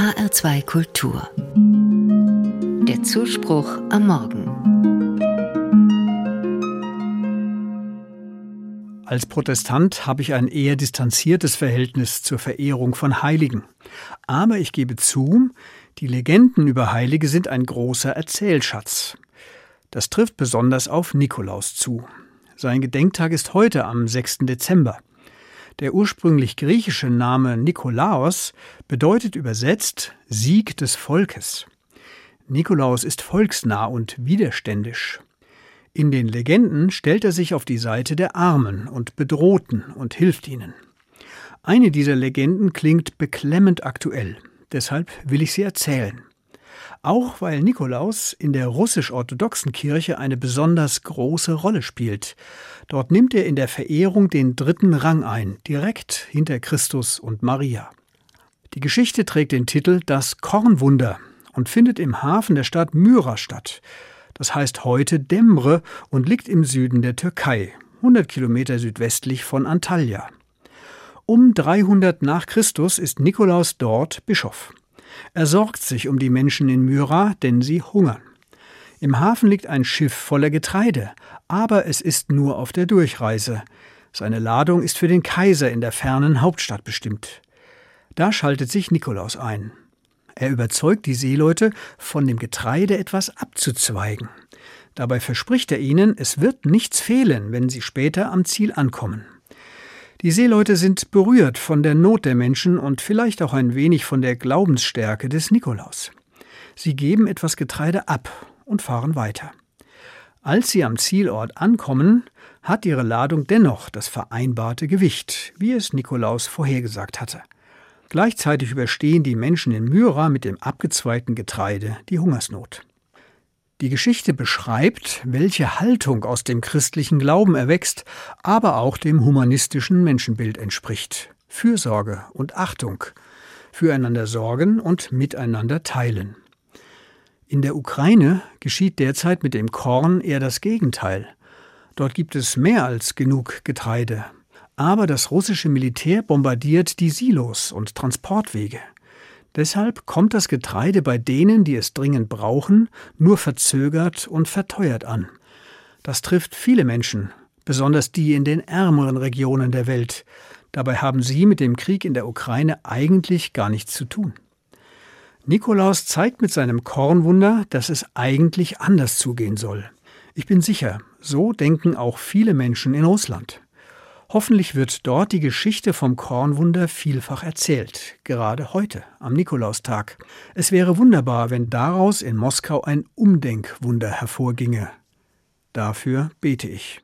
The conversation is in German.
HR2 Kultur. Der Zuspruch am Morgen. Als Protestant habe ich ein eher distanziertes Verhältnis zur Verehrung von Heiligen. Aber ich gebe zu, die Legenden über Heilige sind ein großer Erzählschatz. Das trifft besonders auf Nikolaus zu. Sein Gedenktag ist heute am 6. Dezember. Der ursprünglich griechische Name Nikolaos bedeutet übersetzt Sieg des Volkes. Nikolaus ist volksnah und widerständisch. In den Legenden stellt er sich auf die Seite der Armen und Bedrohten und hilft ihnen. Eine dieser Legenden klingt beklemmend aktuell, deshalb will ich sie erzählen. Auch weil Nikolaus in der russisch-orthodoxen Kirche eine besonders große Rolle spielt. Dort nimmt er in der Verehrung den dritten Rang ein, direkt hinter Christus und Maria. Die Geschichte trägt den Titel Das Kornwunder und findet im Hafen der Stadt Myra statt. Das heißt heute Demre und liegt im Süden der Türkei, 100 Kilometer südwestlich von Antalya. Um 300 nach Christus ist Nikolaus dort Bischof. Er sorgt sich um die Menschen in Myra, denn sie hungern. Im Hafen liegt ein Schiff voller Getreide, aber es ist nur auf der Durchreise. Seine Ladung ist für den Kaiser in der fernen Hauptstadt bestimmt. Da schaltet sich Nikolaus ein. Er überzeugt die Seeleute, von dem Getreide etwas abzuzweigen. Dabei verspricht er ihnen, es wird nichts fehlen, wenn sie später am Ziel ankommen. Die Seeleute sind berührt von der Not der Menschen und vielleicht auch ein wenig von der Glaubensstärke des Nikolaus. Sie geben etwas Getreide ab und fahren weiter. Als sie am Zielort ankommen, hat ihre Ladung dennoch das vereinbarte Gewicht, wie es Nikolaus vorhergesagt hatte. Gleichzeitig überstehen die Menschen in Myra mit dem abgezweigten Getreide die Hungersnot. Die Geschichte beschreibt, welche Haltung aus dem christlichen Glauben erwächst, aber auch dem humanistischen Menschenbild entspricht. Fürsorge und Achtung, füreinander sorgen und miteinander teilen. In der Ukraine geschieht derzeit mit dem Korn eher das Gegenteil. Dort gibt es mehr als genug Getreide. Aber das russische Militär bombardiert die Silos und Transportwege. Deshalb kommt das Getreide bei denen, die es dringend brauchen, nur verzögert und verteuert an. Das trifft viele Menschen, besonders die in den ärmeren Regionen der Welt. Dabei haben sie mit dem Krieg in der Ukraine eigentlich gar nichts zu tun. Nikolaus zeigt mit seinem Kornwunder, dass es eigentlich anders zugehen soll. Ich bin sicher, so denken auch viele Menschen in Russland. Hoffentlich wird dort die Geschichte vom Kornwunder vielfach erzählt, gerade heute, am Nikolaustag. Es wäre wunderbar, wenn daraus in Moskau ein Umdenkwunder hervorginge. Dafür bete ich.